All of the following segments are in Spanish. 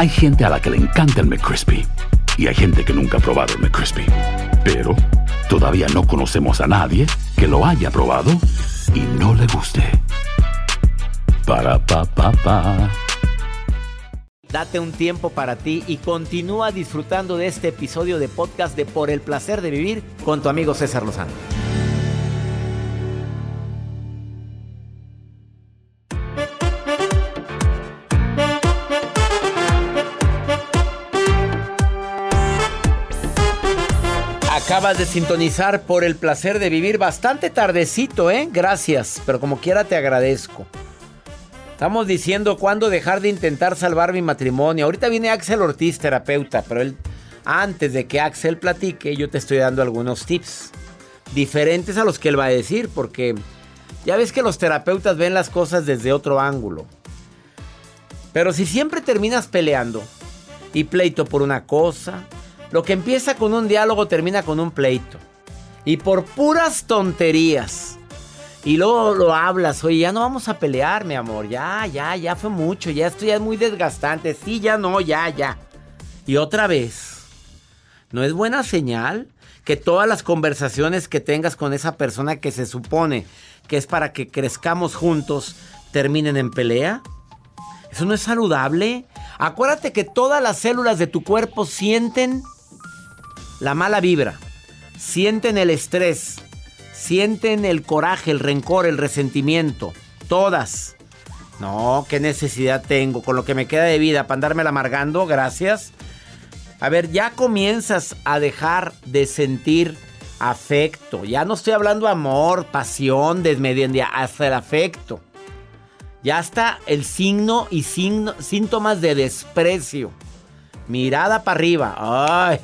Hay gente a la que le encanta el McCrispy y hay gente que nunca ha probado el McCrispy. Pero todavía no conocemos a nadie que lo haya probado y no le guste. Para pa pa pa. Date un tiempo para ti y continúa disfrutando de este episodio de podcast de Por el placer de vivir con tu amigo César Lozano. Acabas de sintonizar por el placer de vivir bastante tardecito, ¿eh? Gracias, pero como quiera te agradezco. Estamos diciendo cuándo dejar de intentar salvar mi matrimonio. Ahorita viene Axel Ortiz, terapeuta, pero él, antes de que Axel platique, yo te estoy dando algunos tips diferentes a los que él va a decir, porque ya ves que los terapeutas ven las cosas desde otro ángulo. Pero si siempre terminas peleando y pleito por una cosa, lo que empieza con un diálogo termina con un pleito. Y por puras tonterías. Y luego lo hablas, oye, ya no vamos a pelear, mi amor. Ya, ya, ya fue mucho. Ya esto ya es muy desgastante. Sí, ya no, ya, ya. Y otra vez. ¿No es buena señal que todas las conversaciones que tengas con esa persona que se supone que es para que crezcamos juntos terminen en pelea? ¿Eso no es saludable? Acuérdate que todas las células de tu cuerpo sienten la mala vibra, sienten el estrés, sienten el coraje, el rencor, el resentimiento. Todas. No, qué necesidad tengo con lo que me queda de vida para andarme amargando, gracias. A ver, ya comienzas a dejar de sentir afecto. Ya no estoy hablando amor, pasión, desmediendia, hasta el afecto. Ya está el signo y síntomas de desprecio. Mirada para arriba. Ay.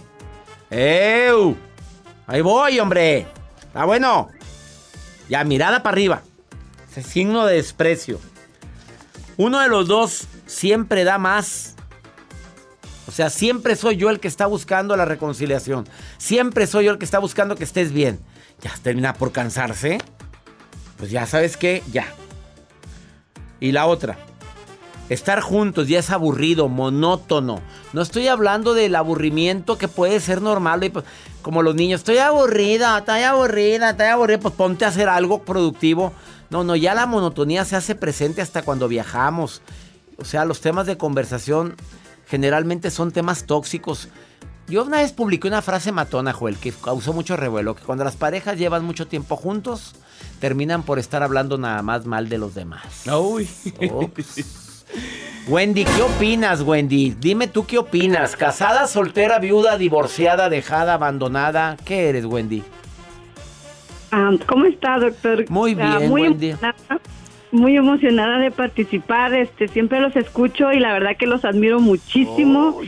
¡Ew! Ahí voy, hombre. Está bueno. Ya, mirada para arriba. Ese signo de desprecio. Uno de los dos siempre da más. O sea, siempre soy yo el que está buscando la reconciliación. Siempre soy yo el que está buscando que estés bien. Ya termina por cansarse. Pues ya sabes qué, ya. Y la otra. Estar juntos ya es aburrido, monótono. No estoy hablando del aburrimiento que puede ser normal. Pues, como los niños, estoy aburrida, estoy aburrida, estoy aburrida. Pues ponte a hacer algo productivo. No, no, ya la monotonía se hace presente hasta cuando viajamos. O sea, los temas de conversación generalmente son temas tóxicos. Yo una vez publiqué una frase matona, Joel, que causó mucho revuelo, que cuando las parejas llevan mucho tiempo juntos, terminan por estar hablando nada más mal de los demás. Uy. Wendy, ¿qué opinas, Wendy? Dime tú qué opinas. ¿Casada, soltera, viuda, divorciada, dejada, abandonada? ¿Qué eres, Wendy? Ah, ¿Cómo está, doctor? Muy bien, muy Wendy. emocionada, muy emocionada de participar. Este, siempre los escucho y la verdad que los admiro muchísimo. Oh,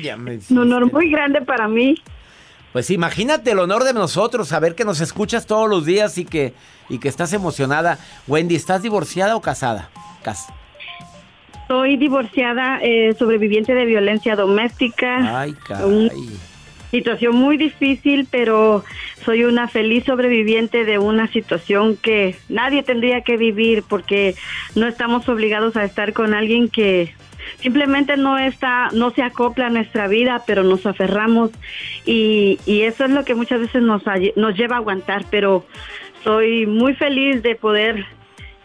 un honor muy grande para mí. Pues imagínate el honor de nosotros, saber que nos escuchas todos los días y que, y que estás emocionada. Wendy, ¿estás divorciada o casada? Cas Soy divorciada, eh, sobreviviente de violencia doméstica. Ay, caray. Situación muy difícil, pero soy una feliz sobreviviente de una situación que nadie tendría que vivir porque no estamos obligados a estar con alguien que simplemente no está, no se acopla a nuestra vida, pero nos aferramos y, y eso es lo que muchas veces nos, nos lleva a aguantar, pero soy muy feliz de poder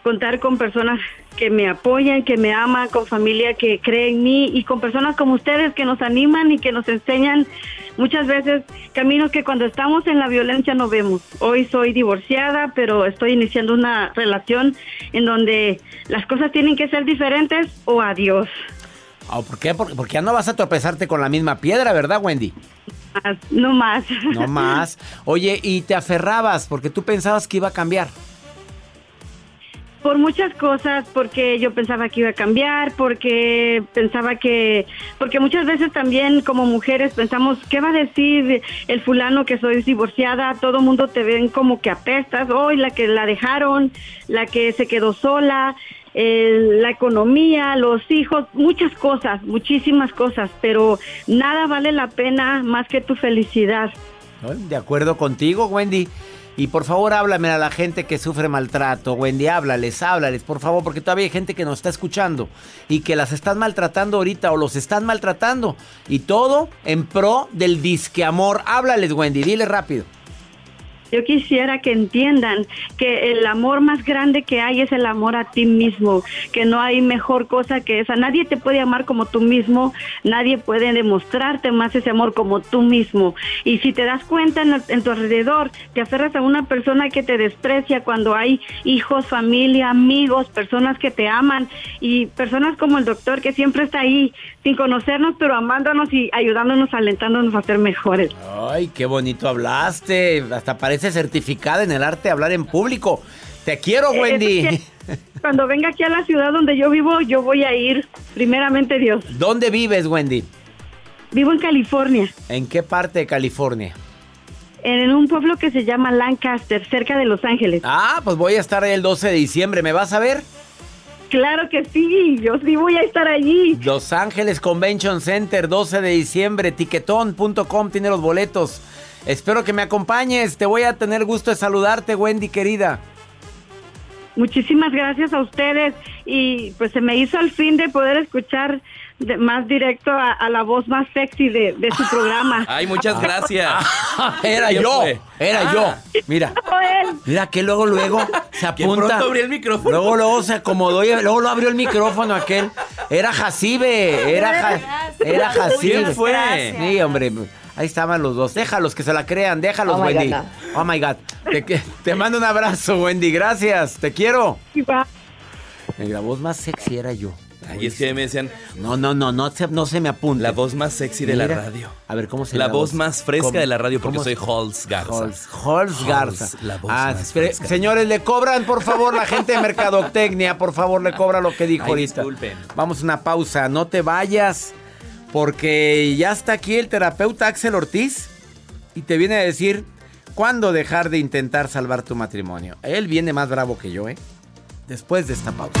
contar con personas que me apoyan, que me aman, con familia que cree en mí y con personas como ustedes que nos animan y que nos enseñan muchas veces caminos que cuando estamos en la violencia no vemos. Hoy soy divorciada, pero estoy iniciando una relación en donde las cosas tienen que ser diferentes o adiós. Oh, ¿Por qué? Porque, ya no vas a tropezarte con la misma piedra, ¿verdad, Wendy? No más. No más. Oye, y te aferrabas porque tú pensabas que iba a cambiar. Por muchas cosas, porque yo pensaba que iba a cambiar, porque pensaba que, porque muchas veces también como mujeres pensamos, ¿qué va a decir el fulano que soy divorciada? Todo mundo te ven como que apestas, hoy la que la dejaron, la que se quedó sola, la economía, los hijos, muchas cosas, muchísimas cosas, pero nada vale la pena más que tu felicidad. De acuerdo contigo, Wendy. Y por favor, háblame a la gente que sufre maltrato. Wendy, háblales, háblales, por favor, porque todavía hay gente que nos está escuchando y que las están maltratando ahorita o los están maltratando. Y todo en pro del disque amor. Háblales, Wendy, dile rápido. Yo quisiera que entiendan que el amor más grande que hay es el amor a ti mismo, que no hay mejor cosa que esa. Nadie te puede amar como tú mismo, nadie puede demostrarte más ese amor como tú mismo. Y si te das cuenta en, tu alrededor, te aferras a una persona que te desprecia cuando hay hijos, familia, amigos, personas que te aman y personas como el doctor que siempre está ahí sin conocernos, pero amándonos y ayudándonos, alentándonos a ser mejores. Ay, qué bonito hablaste. Hasta parece certificada en el arte de hablar en público. Te quiero, Wendy. cuando venga aquí a la ciudad donde yo vivo, yo voy a ir, primeramente Dios. ¿Dónde vives, Wendy? Vivo en California. ¿En qué parte de California? En un pueblo que se llama Lancaster, cerca de Los Ángeles. Ah, pues voy a estar ahí el 12 de diciembre. ¿Me vas a ver? Claro que sí, yo sí voy a estar allí. Los Ángeles Convention Center, 12 de diciembre, tiquetón.com tiene los boletos. Espero que me acompañes, te voy a tener gusto de saludarte, Wendy querida. Muchísimas gracias a ustedes y pues se me hizo al fin de poder escuchar más directo a, la voz más sexy de, su programa. Ay, muchas gracias. era yo, era yo. Ah. Mira, mira que luego, luego se apunta. abrió el micrófono. Luego, luego se acomodó y luego lo abrió el micrófono aquel. Era Jacibe, era, era Jacibe. ¿Quién fue? Sí, hombre. Ahí estaban los dos. Déjalos que se la crean, déjalos, oh Wendy. Oh my God. Te, te, mando un abrazo, Wendy. Gracias. Te quiero. La voz más sexy era yo. Ahí es que me decían. No, no, no, no, no se me apunta. La voz más sexy de la radio. A ver, ¿cómo se llama? La voz más fresca de la radio porque soy Halls Garza. Halls, Garza. La voz ah, más fresca. Señores, le cobran, por favor, la gente de Mercadotecnia, por favor, le cobra lo que dijo ahorita. Disculpen. Vamos a una pausa, no te vayas, porque ya está aquí el terapeuta Axel Ortiz y te viene a decir cuándo dejar de intentar salvar tu matrimonio. Él viene más bravo que yo, ¿eh? Después de esta pausa.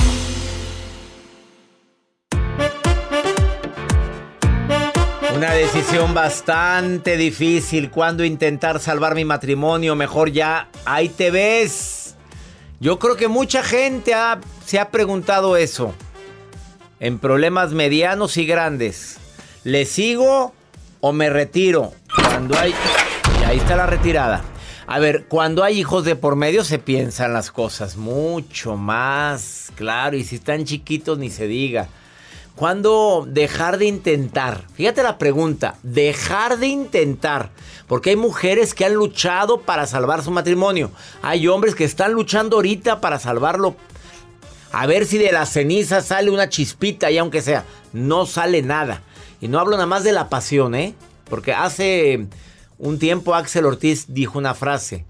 Una decisión bastante difícil. Cuando intentar salvar mi matrimonio? Mejor ya, ahí te ves. Yo creo que mucha gente se ha preguntado eso. En problemas medianos y grandes. ¿Le sigo o me retiro? Cuando hay... Y ahí está la retirada. A ver, cuando hay hijos de por medio se piensan las cosas mucho más, claro, y si están chiquitos ni se diga. ¿Cuándo dejar de intentar? Fíjate la pregunta, dejar de intentar. Porque hay mujeres que han luchado para salvar su matrimonio. Hay hombres que están luchando ahorita para salvarlo. A ver si de la ceniza sale una chispita y aunque sea, no sale nada. Y no hablo nada más de la pasión, ¿eh? Porque hace un tiempo Axel Ortiz dijo una frase.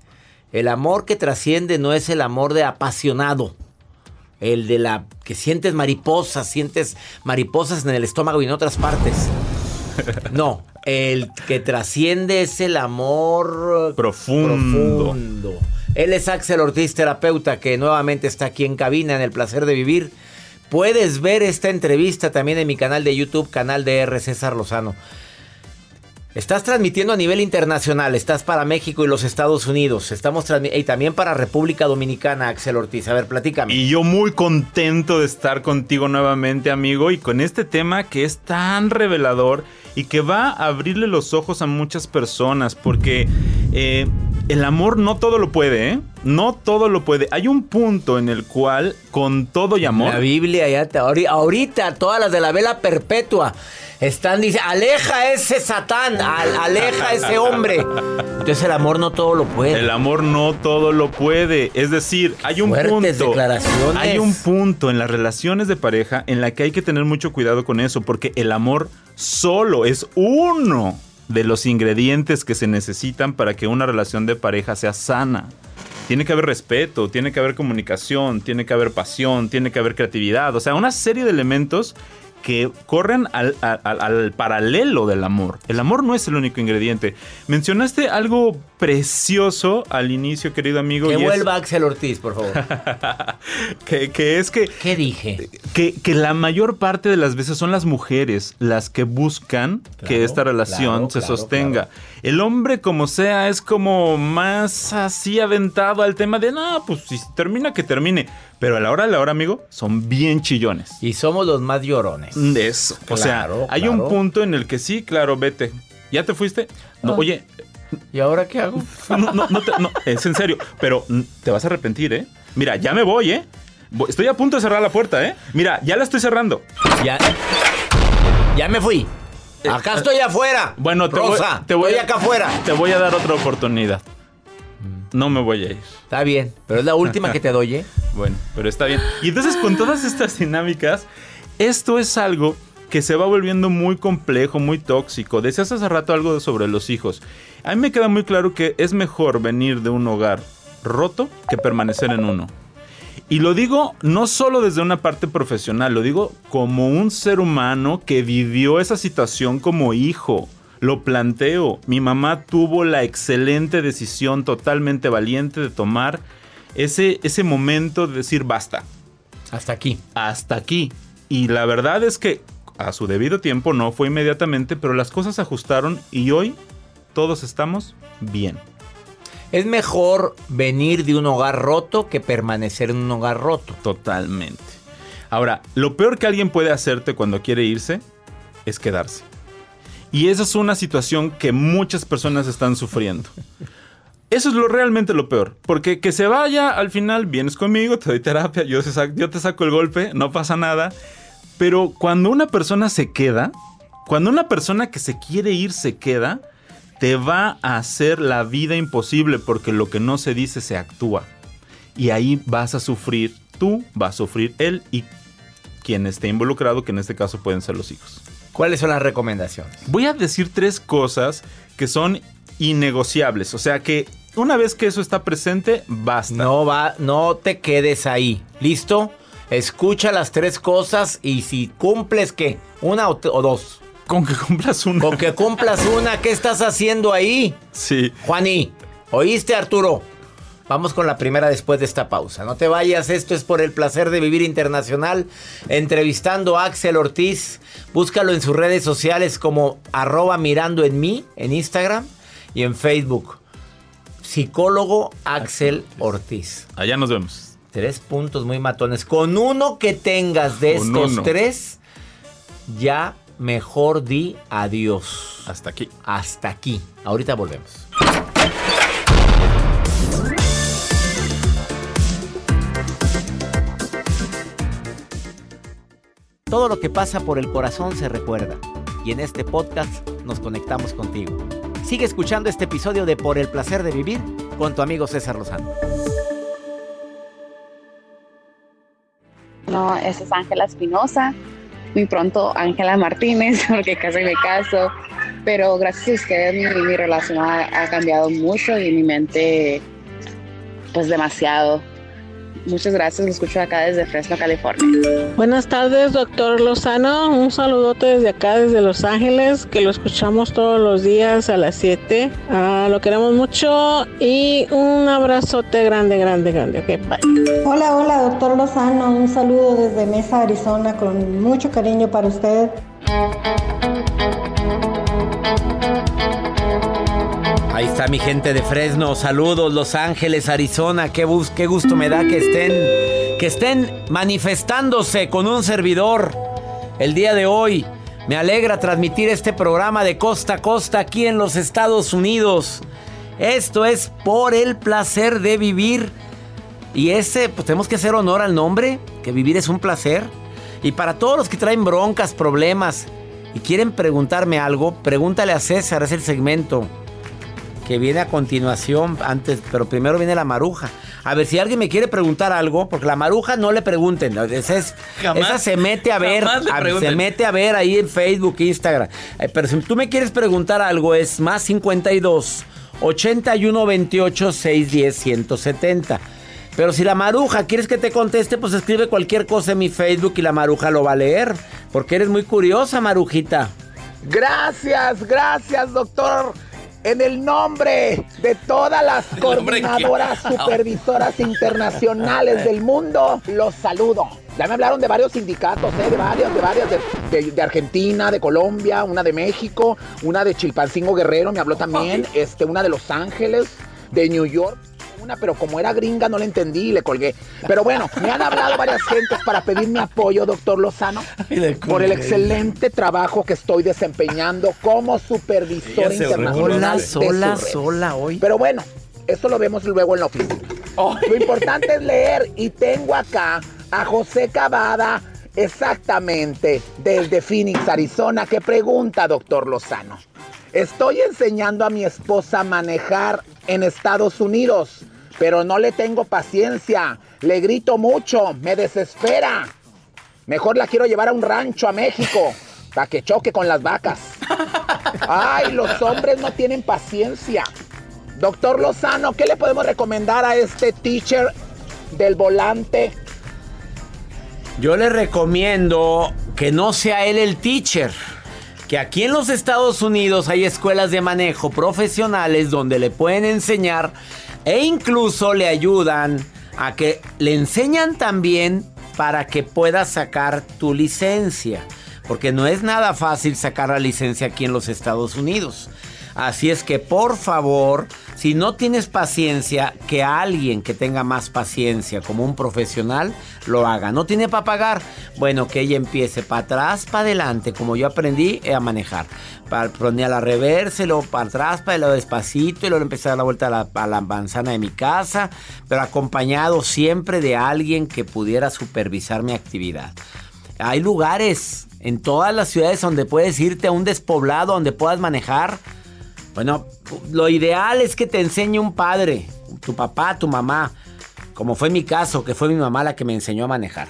El amor que trasciende no es el amor de apasionado el de la que sientes mariposas, sientes mariposas en el estómago y en otras partes. No, el que trasciende es el amor profundo. Él es Axel Ortiz, terapeuta, que nuevamente está aquí en cabina en el placer de vivir. Puedes ver esta entrevista también en mi canal de YouTube, canal de R. César Lozano. Estás transmitiendo a nivel internacional, estás para México y los Estados Unidos, estamos y también para República Dominicana, Axel Ortiz. A ver, platícame. Y yo muy contento de estar contigo nuevamente, amigo, y con este tema que es tan revelador y que va a abrirle los ojos a muchas personas, porque eh, el amor no todo lo puede, ¿eh? No todo lo puede. Hay un punto en el cual, con todo y amor. La Biblia, ya te, ahorita, todas las de la vela perpetua están diciendo, aleja ese Satán, aleja ese hombre. Entonces el amor no todo lo puede. El amor no todo lo puede. Es decir, hay un punto. Hay un punto en las relaciones de pareja en la que hay que tener mucho cuidado con eso, porque el amor solo es uno de los ingredientes que se necesitan para que una relación de pareja sea sana. Tiene que haber respeto, tiene que haber comunicación, tiene que haber pasión, tiene que haber creatividad, o sea, una serie de elementos que corren al, paralelo del amor. El amor no es el único ingrediente. Mencionaste algo precioso al inicio, querido amigo. Que vuelva Axel Ortiz, por favor. que, es que... ¿Qué dije? Que, la mayor parte de las veces son las mujeres las que buscan que esta relación se sostenga. El hombre, como sea, es como más así aventado al tema de, no, pues si termina, que termine. Pero a la hora de la hora, amigo, son bien chillones. Y somos los más llorones. De eso. o sea, hay un punto en el que sí, claro, vete. ¿Ya te fuiste? No, ah. oye. ¿Y ahora qué hago? No, no, no, no, es en serio. Pero te vas a arrepentir, ¿eh? Mira, ya me voy, ¿eh? Estoy a punto de cerrar la puerta, ¿eh? Mira, ya la estoy cerrando. Ya. Ya me fui. Acá estoy afuera. Bueno, te voy, te voy acá afuera. Te voy a dar otra oportunidad. No me voy a ir. Está bien, pero es la última que te doy, ¿eh? Bueno, pero está bien. Y entonces con todas estas dinámicas, esto es algo que se va volviendo muy complejo, muy tóxico. Decías hace rato algo sobre los hijos. A mí me queda muy claro que es mejor venir de un hogar roto que permanecer en uno. Y lo digo no solo desde una parte profesional, lo digo como un ser humano que vivió esa situación como hijo. Lo planteo. Mi mamá tuvo la excelente decisión totalmente valiente de tomar ese, ese momento de decir basta. Hasta aquí. Hasta aquí. Y la verdad es que a su debido tiempo no fue inmediatamente, pero las cosas se ajustaron y hoy todos estamos bien. Es mejor venir de un hogar roto que permanecer en un hogar roto. Totalmente. Ahora, lo peor que alguien puede hacerte cuando quiere irse es quedarse. Y esa es una situación que muchas personas están sufriendo. Eso es lo realmente lo peor. Porque que se vaya, al final vienes conmigo, te doy terapia, yo te, saco, yo te saco el golpe, no pasa nada. Pero cuando una persona se queda, cuando una persona que se quiere ir se queda, te va a hacer la vida imposible porque lo que no se dice se actúa. Y ahí vas a sufrir tú, va a sufrir él y quien esté involucrado, que en este caso pueden ser los hijos. ¿Cuáles son las recomendaciones? Voy a decir tres cosas que son innegociables. O sea que una vez que eso está presente, basta. No va, no te quedes ahí. ¿Listo? Escucha las tres cosas y si cumples qué, una o, dos. Con que cumplas una. Con que cumplas una, ¿qué estás haciendo ahí? Sí. Juaní, ¿oíste Arturo? Vamos con la primera después de esta pausa. No te vayas, esto es por el placer de vivir internacional. Entrevistando a Axel Ortiz. Búscalo en sus redes sociales como arroba mirando en mí, en Instagram y en Facebook. Psicólogo Axel Ortiz. Allá nos vemos. Tres puntos muy matones. Con uno que tengas de estos tres, ya mejor di adiós. Hasta aquí. Hasta aquí. Ahorita volvemos. Todo lo que pasa por el corazón se recuerda y en este podcast nos conectamos contigo. Sigue escuchando este episodio de Por el placer de vivir con tu amigo César Lozano. No, esa es Ángela Espinosa. Muy pronto Ángela Martínez, porque casi me caso. Pero gracias a ustedes mi, relación ha, ha cambiado mucho y mi mente, pues demasiado Muchas gracias, lo escucho acá desde Fresno, California. Buenas tardes, doctor Lozano. Un saludote desde acá, desde Los Ángeles, que lo escuchamos todos los días a las 7. Ah, lo queremos mucho y un abrazote grande, grande, grande. Ok, bye. Hola, hola, doctor Lozano. Un saludo desde Mesa, Arizona, con mucho cariño para usted. Ahí está mi gente de Fresno. Saludos, Los Ángeles, Arizona. Qué, bus qué gusto me da que estén, que estén manifestándose con un servidor el día de hoy. Me alegra transmitir este programa de costa a costa aquí en los Estados Unidos. Esto es por el placer de vivir. Y ese, pues tenemos que hacer honor al nombre, que vivir es un placer. Y para todos los que traen broncas, problemas y quieren preguntarme algo, pregúntale a César, es el segmento que viene a continuación, antes, pero primero viene la maruja. A ver si alguien me quiere preguntar algo, porque la maruja no le pregunten. Esa, es, Jamás- esa se mete a ver, a- se mete a ver ahí en Facebook, Instagram. Eh, Pero si tú me quieres preguntar algo, es más 52 81 28 610 170. Pero si la maruja quieres que te conteste, pues escribe cualquier cosa en mi Facebook y la maruja lo va a leer. Porque eres muy curiosa, marujita. Gracias, gracias, doctor. En el nombre de todas las coordinadoras supervisoras internacionales del mundo, los saludo. Ya me hablaron de varios sindicatos, ¿eh? de varias, de varias, de, de- de Argentina, de Colombia, una de México, una de Chilpancingo Guerrero, me habló también, este, una de Los Ángeles, de New York. Una, pero como era gringa no la entendí y le colgué. Pero bueno, me han hablado varias gentes para pedirme apoyo, doctor Lozano, por el excelente trabajo que estoy desempeñando como supervisor internacional. Sola, de sola, sola hoy. Pero bueno, eso lo vemos luego en la oficina. Lo importante es leer y tengo acá a José Cavada, exactamente desde Phoenix, Arizona, que pregunta, doctor Lozano. Estoy enseñando a mi esposa a manejar en Estados Unidos, pero no le tengo paciencia. Le grito mucho, me desespera. Mejor la quiero llevar a un rancho a México para que choque con las vacas. Ay, los hombres no tienen paciencia. Doctor Lozano, ¿qué le podemos recomendar a este teacher del volante? Yo le recomiendo que no sea él el teacher. Que aquí en los Estados Unidos hay escuelas de manejo profesionales donde le pueden enseñar e incluso le ayudan a que le enseñan también para que puedas sacar tu licencia. Porque no es nada fácil sacar la licencia aquí en los Estados Unidos. Así es que por favor, si no tienes paciencia, que alguien que tenga más paciencia como un profesional lo haga. No tiene para pagar. Bueno, que ella empiece para atrás, para adelante, como yo aprendí eh, a manejar. Pa- Ponía la reversa, luego para atrás, para luego despacito, y luego empecé a dar la vuelta a a la manzana de mi casa, pero acompañado siempre de alguien que pudiera supervisar mi actividad. Hay lugares en todas las ciudades donde puedes irte a un despoblado donde puedas manejar. Bueno, lo ideal es que te enseñe un padre, tu papá, tu mamá, como fue mi caso, que fue mi mamá la que me enseñó a manejar.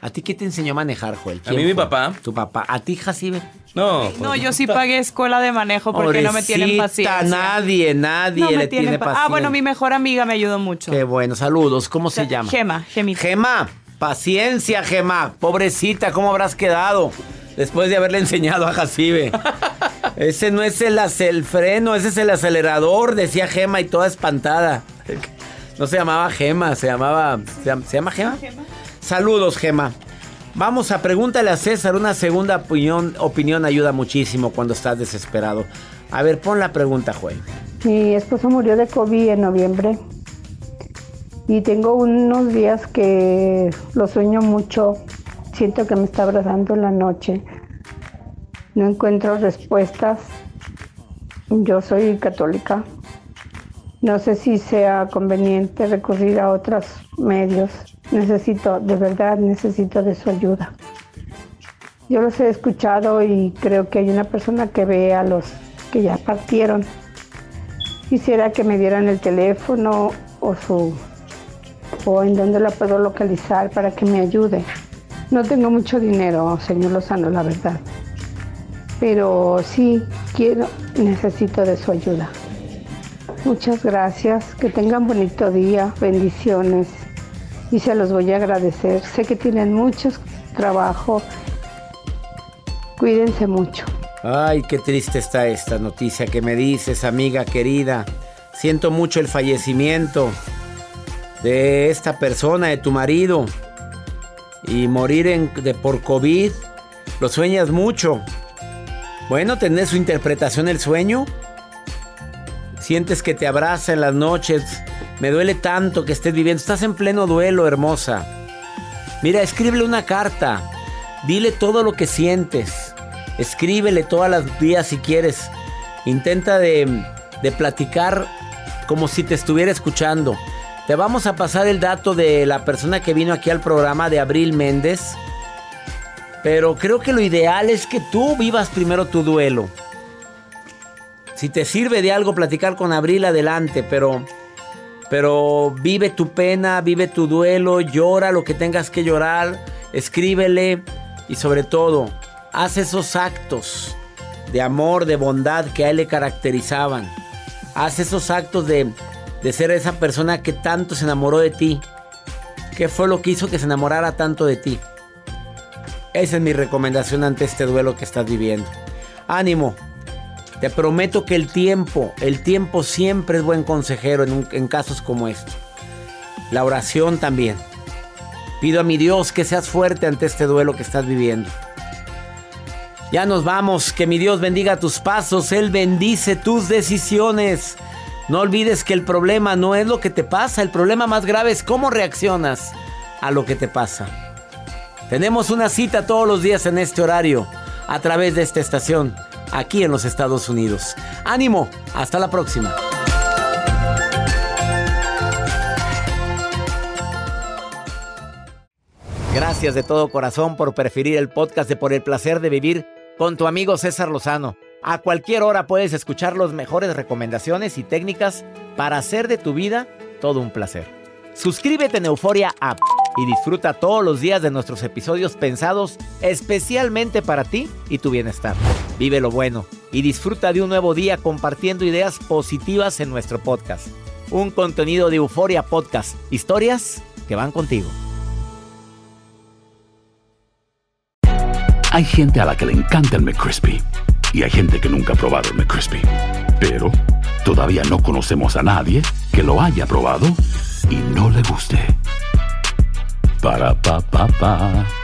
¿A ti qué te enseñó a manejar, Joel? A mí mi papá. Tu papá. ¿A ti, Jacibe? No, No, yo sí pagué escuela de manejo porque no me tienen Pobrecita, paciencia. nadie, nadie No le tiene pa- paciencia. Ah, bueno, mi mejor amiga me ayudó mucho. Qué bueno, saludos. ¿Cómo se llama? Gema, Gemita. Gema, paciencia, Gema. Pobrecita, ¿cómo habrás quedado? Después de haberle enseñado a Jacibe. Ese no es el, el freno, ese es el acelerador, decía Gema y toda espantada. No se llamaba Gema, se llamaba. ¿Se llama, ¿se llama Gema? Saludos, Gema. Vamos a pregúntale a César. Una segunda opinión, opinión ayuda muchísimo cuando estás desesperado. A ver, pon la pregunta, Joel. Mi esposo murió de COVID en noviembre y tengo unos días que lo sueño mucho. Siento que me está abrazando en la noche. No encuentro respuestas. Yo soy católica. No sé si sea conveniente recurrir a otros medios. Necesito, de verdad, necesito de su ayuda. Yo los he escuchado y creo que hay una persona que ve a los que ya partieron. Quisiera que me dieran el teléfono o su o en dónde la puedo localizar para que me ayude. No tengo mucho dinero, señor Lozano, la verdad. Pero sí quiero, necesito de su ayuda. Muchas gracias, que tengan bonito día, bendiciones. y se los voy a agradecer. Sé que tienen mucho trabajo. Cuídense mucho. Ay, qué triste está esta noticia que me dices, amiga querida. Siento mucho el fallecimiento de esta persona, de tu marido. Y morir de, por COVID, lo sueñas mucho. Bueno, ¿tenés su interpretación el sueño? Sientes que te abraza en las noches. Me duele tanto que estés viviendo. Estás en pleno duelo, hermosa. Mira, escríbele una carta. Dile todo lo que sientes. Escríbele todas las días si quieres. Intenta de, de platicar como si te estuviera escuchando. Te vamos a pasar el dato de la persona que vino aquí al programa de Abril Méndez. Pero creo que lo ideal es que tú vivas primero tu duelo. Si te sirve de algo platicar con Abril, adelante, pero pero vive tu pena, vive tu duelo, llora lo que tengas que llorar, escríbele y sobre todo, haz esos actos de amor, de bondad que a él le caracterizaban. Haz esos actos de, de ser esa persona que tanto se enamoró de ti. ¿Qué fue lo que hizo que se enamorara tanto de ti? Esa es mi recomendación ante este duelo que estás viviendo. Ánimo. Te prometo que el tiempo, el tiempo siempre es buen consejero en, casos como este. La oración también. Pido a mi Dios que seas fuerte ante este duelo que estás viviendo. Ya nos vamos, que mi Dios bendiga tus pasos, Él bendice tus decisiones. No olvides que el problema no es lo que te pasa, el problema más grave es cómo reaccionas a lo que te pasa. Tenemos una cita todos los días en este horario, a través de esta estación, aquí en los Estados Unidos. Ánimo, hasta la próxima. Gracias de todo corazón por preferir el podcast de Por el Placer de Vivir con tu amigo César Lozano. A cualquier hora puedes escuchar las mejores recomendaciones y técnicas para hacer de tu vida todo un placer. Suscríbete en Euforia App y disfruta todos los días de nuestros episodios pensados especialmente para ti y tu bienestar. Vive lo bueno y disfruta de un nuevo día compartiendo ideas positivas en nuestro podcast. Un contenido de Euforia Podcast, historias que van contigo. Hay gente a la que le encanta el McCrispy y hay gente que nunca ha probado el McCrispy. Pero todavía no conocemos a nadie que lo haya probado y no le guste. Para pa pa pa.